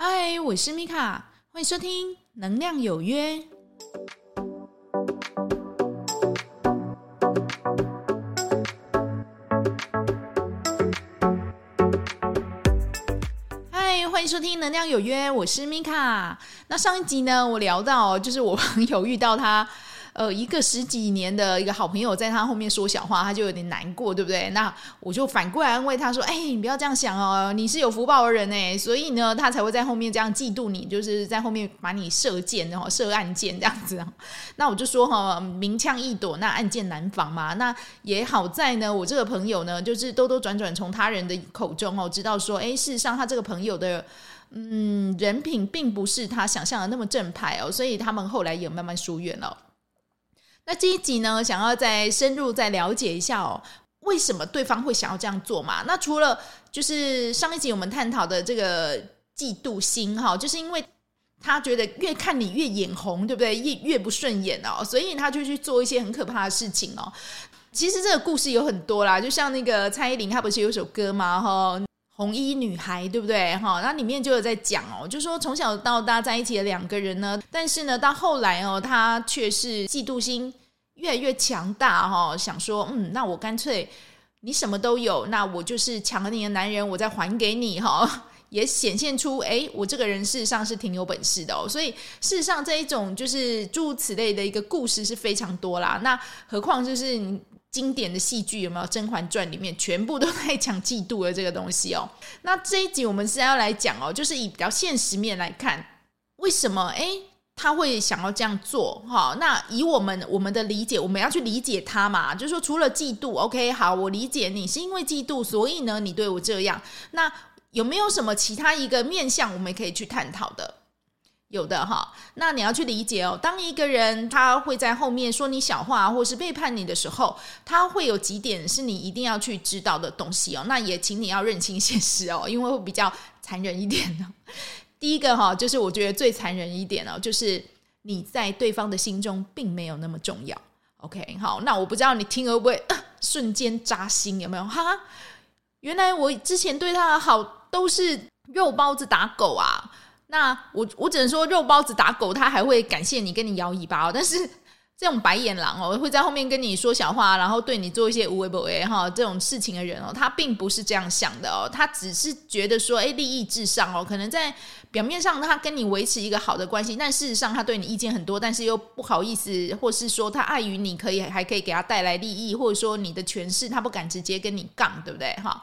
嗨，我是米卡，欢迎收听《能量有约》。嗨，欢迎收听《能量有约》，我是米卡。那上一集呢，我聊到就是我朋友遇到他。呃，一个十几年的一个好朋友，在他后面说小话，他就有点难过，对不对？那我就反过来安慰他说：“哎，你不要这样想哦，你是有福报的人哎，所以呢，他才会在后面这样嫉妒你，就是在后面把你射箭，然后射暗箭这样子。那我就说哈，明枪易躲，那暗箭难防嘛。那也好在呢，我这个朋友呢，就是兜兜转转从他人的口中哦，知道说，哎，事实上他这个朋友的嗯人品并不是他想象的那么正派哦，所以他们后来也慢慢疏远了。那这一集呢，想要再深入再了解一下哦，为什么对方会想要这样做嘛？那除了就是上一集我们探讨的这个嫉妒心哈，就是因为他觉得越看你越眼红，对不对？越越不顺眼哦，所以他就去做一些很可怕的事情哦。其实这个故事有很多啦，就像那个蔡依林，她不是有首歌吗？哈，红衣女孩，对不对？哈，那里面就有在讲哦，就说从小到大在一起的两个人呢，但是呢，到后来哦，他却是嫉妒心。越来越强大哈，想说嗯，那我干脆你什么都有，那我就是抢了你的男人，我再还给你哈，也显现出诶，我这个人事实上是挺有本事的哦。所以事实上这一种就是诸如此类的一个故事是非常多啦。那何况就是经典的戏剧有没有《甄嬛传》里面全部都在讲嫉妒的这个东西哦。那这一集我们是要来讲哦，就是以比较现实面来看，为什么诶？他会想要这样做，哈，那以我们我们的理解，我们要去理解他嘛，就是说除了嫉妒，OK，好，我理解你是因为嫉妒，所以呢，你对我这样，那有没有什么其他一个面向我们可以去探讨的？有的哈，那你要去理解哦，当一个人他会在后面说你小话，或是背叛你的时候，他会有几点是你一定要去知道的东西哦，那也请你要认清现实哦，因为会比较残忍一点呢。第一个哈，就是我觉得最残忍一点哦，就是你在对方的心中并没有那么重要。OK，好，那我不知道你听会不会、瞬间扎心，有没有？哈，原来我之前对他的好都是肉包子打狗啊。那我我只能说肉包子打狗，他还会感谢你，跟你摇尾巴哦，但是。这种白眼狼哦，会在后面跟你说小话，然后对你做一些无微不微哈这种事情的人哦，他并不是这样想的哦，他只是觉得说，哎，利益至上哦，可能在表面上他跟你维持一个好的关系，但事实上他对你意见很多，但是又不好意思，或是说他碍于你可以还可以给他带来利益，或者说你的权势，他不敢直接跟你杠，对不对哈？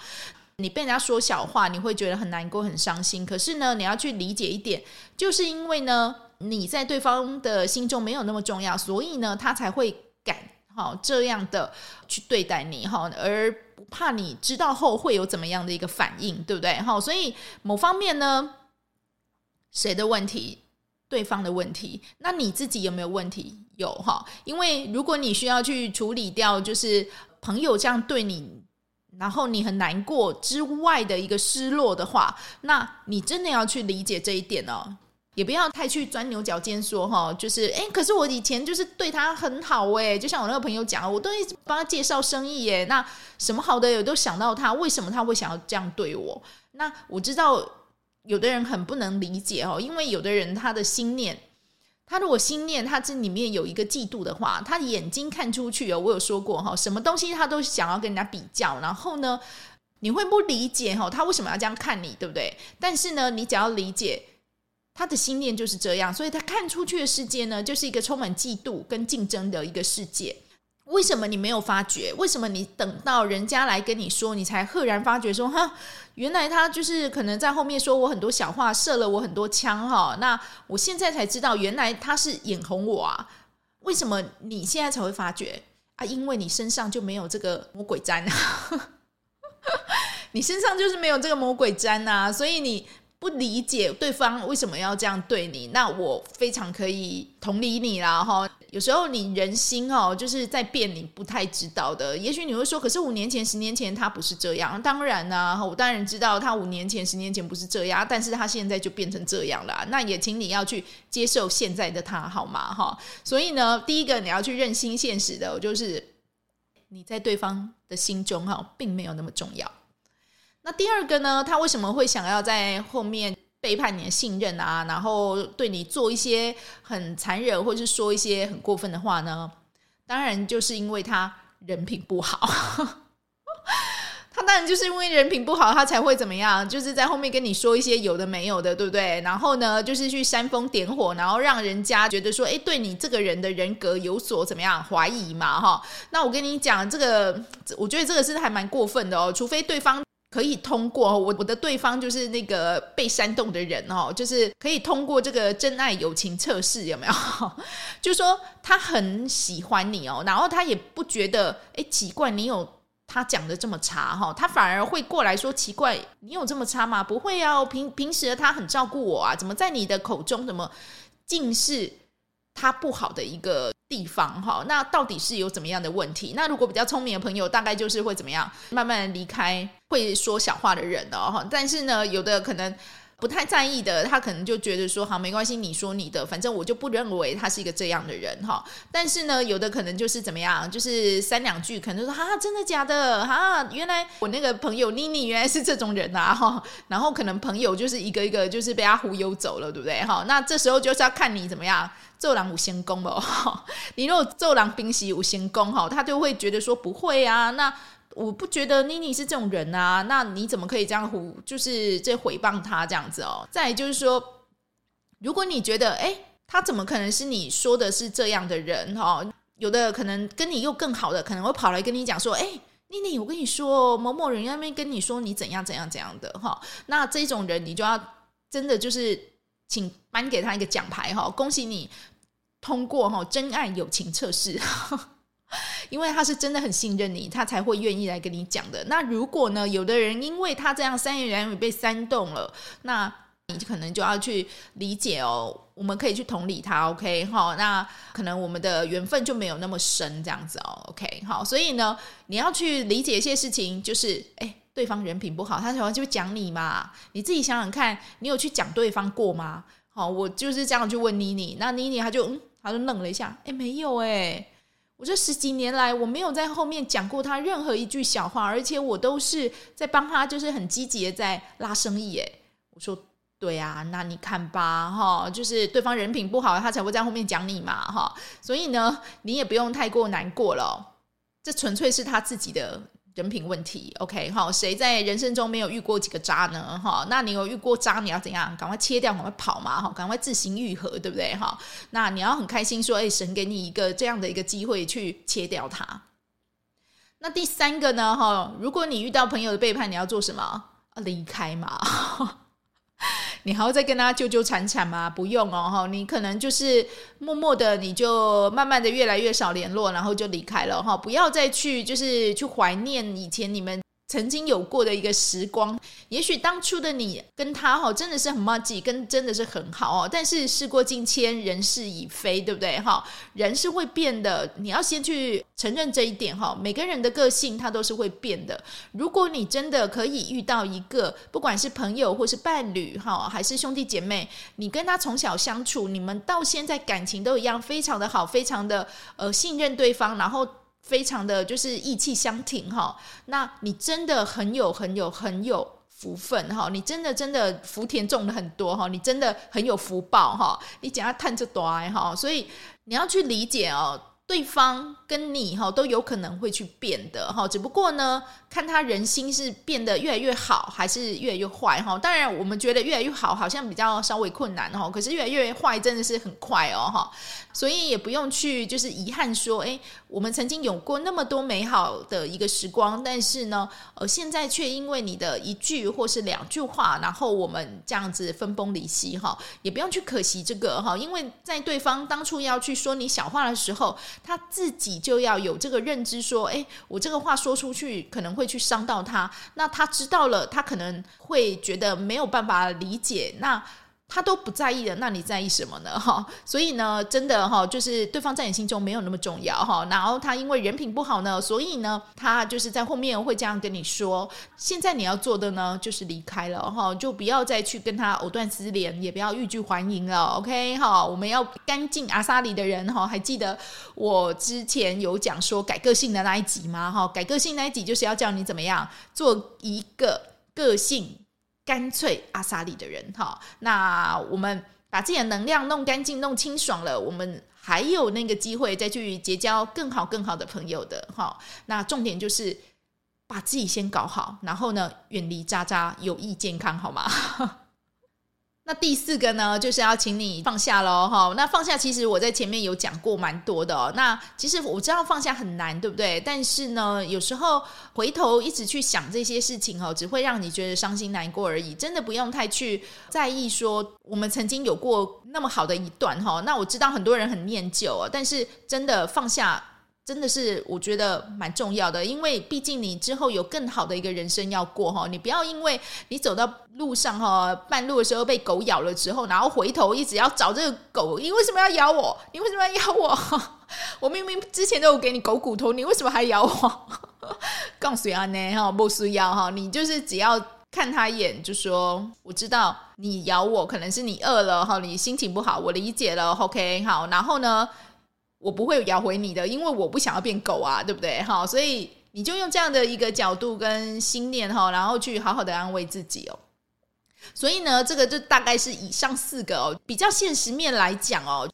你被人家说小话，你会觉得很难过、很伤心。可是呢，你要去理解一点，就是因为呢。你在对方的心中没有那么重要，所以呢，他才会敢哈这样的去对待你哈，而不怕你知道后会有怎么样的一个反应，对不对？哈，所以某方面呢，谁的问题？对方的问题，那你自己有没有问题？有哈，因为如果你需要去处理掉，就是朋友这样对你，然后你很难过之外的一个失落的话，那你真的要去理解这一点哦。也不要太去钻牛角尖，说哈，就是诶，可是我以前就是对他很好诶，就像我那个朋友讲，我都一直帮他介绍生意诶，那什么好的我都想到他，为什么他会想要这样对我？那我知道有的人很不能理解哦，因为有的人他的心念，他如果心念他这里面有一个嫉妒的话，他眼睛看出去哦，我有说过哈，什么东西他都想要跟人家比较，然后呢，你会不理解哈，他为什么要这样看你，对不对？但是呢，你只要理解。他的心念就是这样，所以他看出去的世界呢，就是一个充满嫉妒跟竞争的一个世界。为什么你没有发觉？为什么你等到人家来跟你说，你才赫然发觉说，哈，原来他就是可能在后面说我很多小话，射了我很多枪哈。那我现在才知道，原来他是眼红我啊。为什么你现在才会发觉啊？因为你身上就没有这个魔鬼粘啊，你身上就是没有这个魔鬼粘啊，所以你。不理解对方为什么要这样对你，那我非常可以同理你啦哈。有时候你人心哦，就是在变，你不太知道的。也许你会说，可是五年前、十年前他不是这样。当然呢，我当然知道他五年前、十年前不是这样，但是他现在就变成这样了。那也请你要去接受现在的他，好吗？哈。所以呢，第一个你要去认清现实的，就是你在对方的心中哈，并没有那么重要。那第二个呢？他为什么会想要在后面背叛你的信任啊，然后对你做一些很残忍，或者是说一些很过分的话呢？当然就是因为他人品不好。他当然就是因为人品不好，他才会怎么样？就是在后面跟你说一些有的没有的，对不对？然后呢，就是去煽风点火，然后让人家觉得说，哎，对你这个人的人格有所怎么样怀疑嘛？哈，那我跟你讲，这个我觉得这个是还蛮过分的哦。除非对方可以通过我，我的对方就是那个被煽动的人哦，就是可以通过这个真爱友情测试，有没有？就说他很喜欢你哦，然后他也不觉得，哎，奇怪，你有。他讲的这么差哈，他反而会过来说奇怪，你有这么差吗？不会啊，平平时他很照顾我啊，怎么在你的口中怎么尽是他不好的一个地方哈？那到底是有怎么样的问题？那如果比较聪明的朋友，大概就是会怎么样，慢慢离开会说小话的人哦。但是呢，有的可能。不太在意的，他可能就觉得说好没关系，你说你的，反正我就不认为他是一个这样的人哈。但是呢，有的可能就是怎么样，就是三两句可能说哈，真的假的哈？原来我那个朋友妮妮原来是这种人啊哈。然后可能朋友就是一个一个就是被他忽悠走了，对不对哈？那这时候就是要看你怎么样，做人有先功哦。你如果做人平时有先功哈，他就会觉得说不会啊，那。我不觉得妮妮是这种人啊，那你怎么可以这样胡，就是这诽谤他这样子哦？再就是说，如果你觉得，哎，他怎么可能是你说的是这样的人哈？有的可能跟你又更好的，可能会跑来跟你讲说，哎，妮妮，我跟你说，某某人那边跟你说你怎样怎样怎样的哈。那这种人，你就要真的就是请颁给他一个奖牌哈，恭喜你通过哈真爱友情测试。因为他是真的很信任你，他才会愿意来跟你讲的。那如果呢，有的人因为他这样三言两语被煽动了，那你可能就要去理解哦。我们可以去同理他，OK？好，那可能我们的缘分就没有那么深，这样子哦，OK？好，所以呢，你要去理解一些事情，就是哎，对方人品不好，他喜欢就讲你嘛。你自己想想看，你有去讲对方过吗？好，我就是这样去问妮妮，那妮妮他就嗯，他就愣了一下，哎，没有哎。我这十几年来，我没有在后面讲过他任何一句小话，而且我都是在帮他，就是很积极的在拉生意。哎，我说对啊，那你看吧，哈，就是对方人品不好，他才会在后面讲你嘛，哈。所以呢，你也不用太过难过了，这纯粹是他自己的。人品问题，OK，好，谁在人生中没有遇过几个渣呢？哈，那你有遇过渣，你要怎样？赶快切掉，赶快跑嘛，哈，赶快自行愈合，对不对？哈，那你要很开心说，哎，神给你一个这样的一个机会去切掉它。那第三个呢？哈，如果你遇到朋友的背叛，你要做什么？离开嘛。你还要再跟他纠纠缠缠吗？不用哦，哈，你可能就是默默的，你就慢慢的越来越少联络，然后就离开了哈，不要再去就是去怀念以前你们。曾经有过的一个时光，也许当初的你跟他哈真的是很默契，跟真的是很好哦。但是事过境迁，人事已非，对不对哈？人是会变的，你要先去承认这一点哈。每个人的个性他都是会变的。如果你真的可以遇到一个，不管是朋友或是伴侣哈，还是兄弟姐妹，你跟他从小相处，你们到现在感情都一样，非常的好，非常的呃信任对方，然后。非常的就是义气相挺哈，那你真的很有很有很有福分哈，你真的真的福田种了很多哈，你真的很有福报哈，你讲要探着短哈，所以你要去理解哦。对方跟你哈都有可能会去变的哈，只不过呢，看他人心是变得越来越好，还是越来越坏哈。当然，我们觉得越来越好好像比较稍微困难哈，可是越来越坏真的是很快哦哈。所以也不用去就是遗憾说，哎，我们曾经有过那么多美好的一个时光，但是呢，呃，现在却因为你的一句或是两句话，然后我们这样子分崩离析哈，也不用去可惜这个哈，因为在对方当初要去说你小话的时候。他自己就要有这个认知，说：“诶，我这个话说出去可能会去伤到他。那他知道了，他可能会觉得没有办法理解。那。”他都不在意的，那你在意什么呢？哈，所以呢，真的哈，就是对方在你心中没有那么重要哈。然后他因为人品不好呢，所以呢，他就是在后面会这样跟你说。现在你要做的呢，就是离开了哈，就不要再去跟他藕断丝连，也不要欲拒还迎了。OK 哈，我们要干净阿萨里的人哈。还记得我之前有讲说改个性的那一集吗？哈，改个性那一集就是要教你怎么样做一个个性干脆阿萨利的人哈。那我们把自己的能量弄干净、弄清爽了，我们还有那个机会再去结交更好、更好的朋友的哈。那重点就是把自己先搞好，然后呢，远离渣渣，有益健康，好吗？那第四个呢，就是要请你放下喽，哈。那放下，其实我在前面有讲过蛮多的哦。那其实我知道放下很难，对不对？但是呢，有时候回头一直去想这些事情哦，只会让你觉得伤心难过而已。真的不用太去在意说我们曾经有过那么好的一段哈。那我知道很多人很念旧啊，但是真的放下。真的是我觉得蛮重要的，因为毕竟你之后有更好的一个人生要过哈，你不要因为你走到路上哈，半路的时候被狗咬了之后，然后回头一直要找这个狗，你为什么要咬我？你为什么要咬我？我明明之前都有给你狗骨头，你为什么还咬我？告诉阿内哈，不需要哈，你就是只要看他一眼就说，我知道你咬我可能是你饿了哈，你心情不好，我理解了，OK 好，然后呢？我不会咬回你的，因为我不想要变狗啊，对不对？哈，所以你就用这样的一个角度跟心念哈，然后去好好的安慰自己哦。所以呢，这个就大概是以上四个哦，比较现实面来讲哦，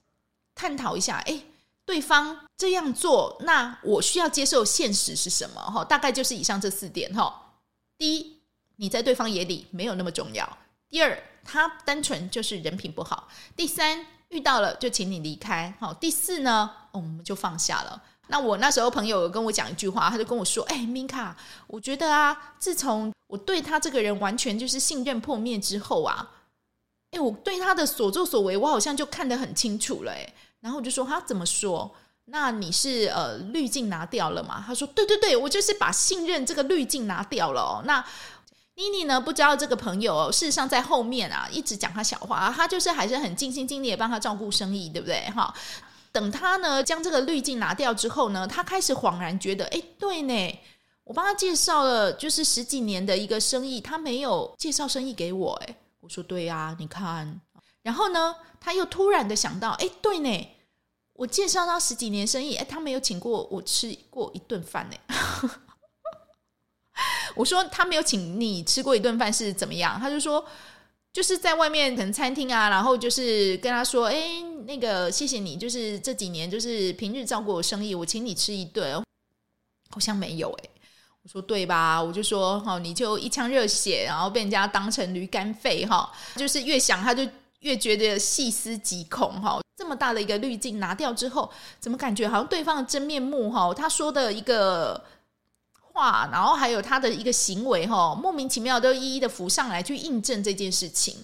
探讨一下，哎，对方这样做，那我需要接受现实是什么？哈，大概就是以上这四点哈。第一，你在对方眼里没有那么重要；第二，他单纯就是人品不好；第三。遇到了就请你离开，好。第四呢，我们就放下了。那我那时候朋友跟我讲一句话，他就跟我说：“哎，Mika，我觉得啊，自从我对他这个人完全就是信任破灭之后啊，哎，我对他的所作所为，我好像就看得很清楚了。”哎，然后我就说：“他怎么说？那你是呃滤镜拿掉了吗？”他说：“对对对，我就是把信任这个滤镜拿掉了哦。”那妮妮呢？不知道这个朋友哦，事实上在后面啊，一直讲他小话，他就是还是很尽心尽力的帮他照顾生意，对不对？哈，等他呢将这个滤镜拿掉之后呢，他开始恍然觉得，哎，对呢，我帮他介绍了就是十几年的一个生意，他没有介绍生意给我，哎，我说对呀，你看，然后呢，他又突然的想到，哎，对呢，我介绍他十几年生意，哎，他没有请过我吃过一顿饭呢。我说他没有请你吃过一顿饭是怎么样？他就说就是在外面可能餐厅啊，然后就是跟他说，哎，那个谢谢你，就是这几年就是平日照顾我生意，我请你吃一顿，好像没有哎。我说对吧？我就说哈，你就一腔热血，然后被人家当成驴肝肺哈，就是越想他就越觉得细思极恐哈。这么大的一个滤镜拿掉之后，怎么感觉好像对方的真面目哈？他说的一个。话，然后还有他的一个行为，哈，莫名其妙都一一的浮上来，去印证这件事情。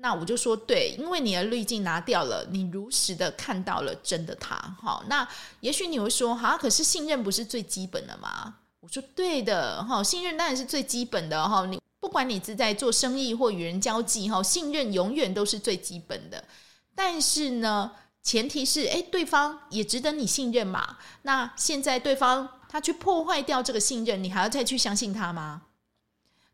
那我就说，对，因为你的滤镜拿掉了，你如实的看到了真的他，哈。那也许你会说，哈，可是信任不是最基本的吗？我说，对的，哈，信任当然是最基本的，哈。你不管你是在做生意或与人交际，哈，信任永远都是最基本的。但是呢，前提是，诶，对方也值得你信任嘛。那现在对方。他去破坏掉这个信任，你还要再去相信他吗？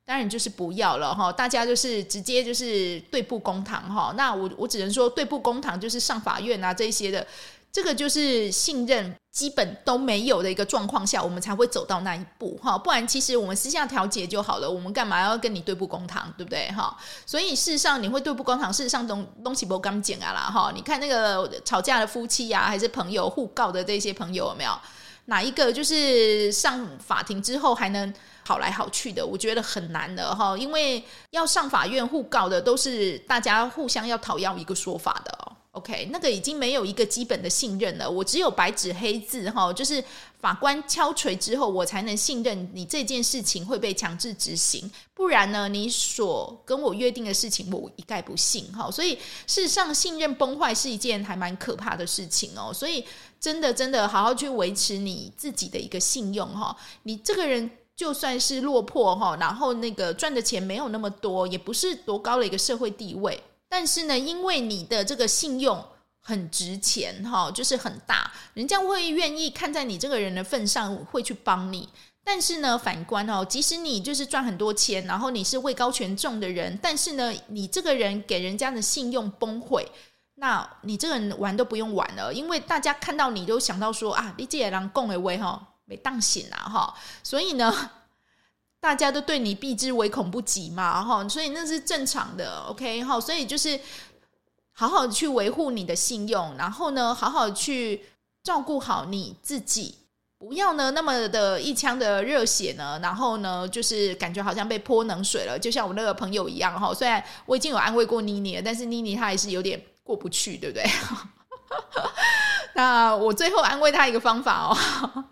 当然就是不要了哈，大家就是直接就是对簿公堂哈。那我我只能说对簿公堂就是上法院啊这些的，这个就是信任基本都没有的一个状况下，我们才会走到那一步哈。不然其实我们私下调解就好了，我们干嘛要跟你对簿公堂，对不对哈？所以事实上你会对簿公堂，事实上东东西不刚讲啊啦哈。你看那个吵架的夫妻呀、啊，还是朋友互告的这些朋友有没有？哪一个就是上法庭之后还能好来好去的？我觉得很难的哈，因为要上法院互告的都是大家互相要讨要一个说法的哦。OK，那个已经没有一个基本的信任了。我只有白纸黑字哈，就是法官敲槌之后，我才能信任你这件事情会被强制执行。不然呢，你所跟我约定的事情，我一概不信哈。所以事实上，信任崩坏是一件还蛮可怕的事情哦。所以真的真的好好去维持你自己的一个信用哈。你这个人就算是落魄哈，然后那个赚的钱没有那么多，也不是多高的一个社会地位。但是呢，因为你的这个信用很值钱哈，就是很大，人家会愿意看在你这个人的份上，会去帮你。但是呢，反观哦，即使你就是赚很多钱，然后你是位高权重的人，但是呢，你这个人给人家的信用崩溃，那你这个人玩都不用玩了，因为大家看到你都想到说啊，你这也让共为威哈没当醒啊哈，所以呢。大家都对你避之唯恐不及嘛，哈，所以那是正常的，OK，哈，所以就是好好去维护你的信用，然后呢，好好去照顾好你自己，不要呢那么的一腔的热血呢，然后呢，就是感觉好像被泼冷水了，就像我那个朋友一样，哈，虽然我已经有安慰过妮妮了，但是妮妮她还是有点过不去，对不对？那我最后安慰她一个方法哦。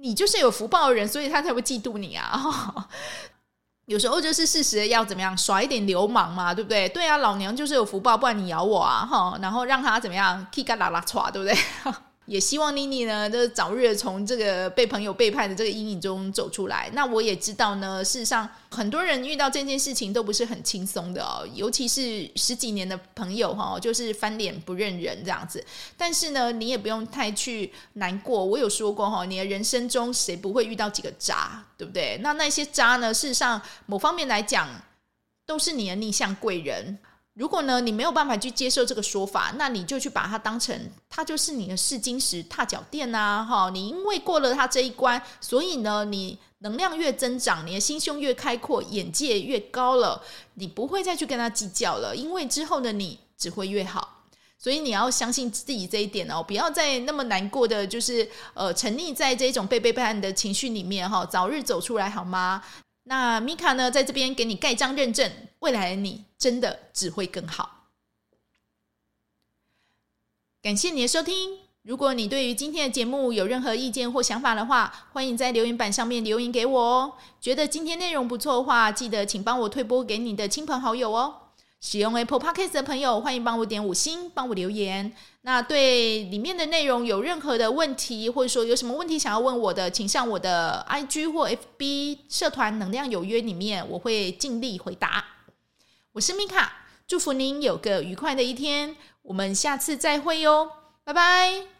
你就是有福报的人，所以他才会嫉妒你啊！有时候就是事实要怎么样耍一点流氓嘛，对不对？对啊，老娘就是有福报，不然你咬我啊！哈，然后让他怎么样，嘎啦啦唰，对不对？也希望妮妮呢，就早日从这个被朋友背叛的这个阴影中走出来。那我也知道呢，事实上很多人遇到这件事情都不是很轻松的哦，尤其是十几年的朋友哈，就是翻脸不认人这样子。但是呢，你也不用太去难过。我有说过哈，你的人生中谁不会遇到几个渣，对不对？那那些渣呢，事实上某方面来讲，都是你的逆向贵人。如果呢，你没有办法去接受这个说法，那你就去把它当成它就是你的试金石、踏脚垫呐，哈！你因为过了它这一关，所以呢，你能量越增长，你的心胸越开阔，眼界越高了，你不会再去跟他计较了，因为之后的你只会越好。所以你要相信自己这一点哦，不要再那么难过的，就是呃，沉溺在这种被背叛的情绪里面哈，早日走出来好吗？那米卡呢，在这边给你盖章认证，未来的你真的只会更好。感谢你的收听。如果你对于今天的节目有任何意见或想法的话，欢迎在留言板上面留言给我哦。觉得今天内容不错的话，记得请帮我推播给你的亲朋好友哦。使用 Apple Podcast 的朋友，欢迎帮我点五星，帮我留言。那对里面的内容有任何的问题，或者说有什么问题想要问我的，请上我的 IG 或 FB 社团“能量有约”里面，我会尽力回答。我是米卡，祝福您有个愉快的一天，我们下次再会哟，拜拜。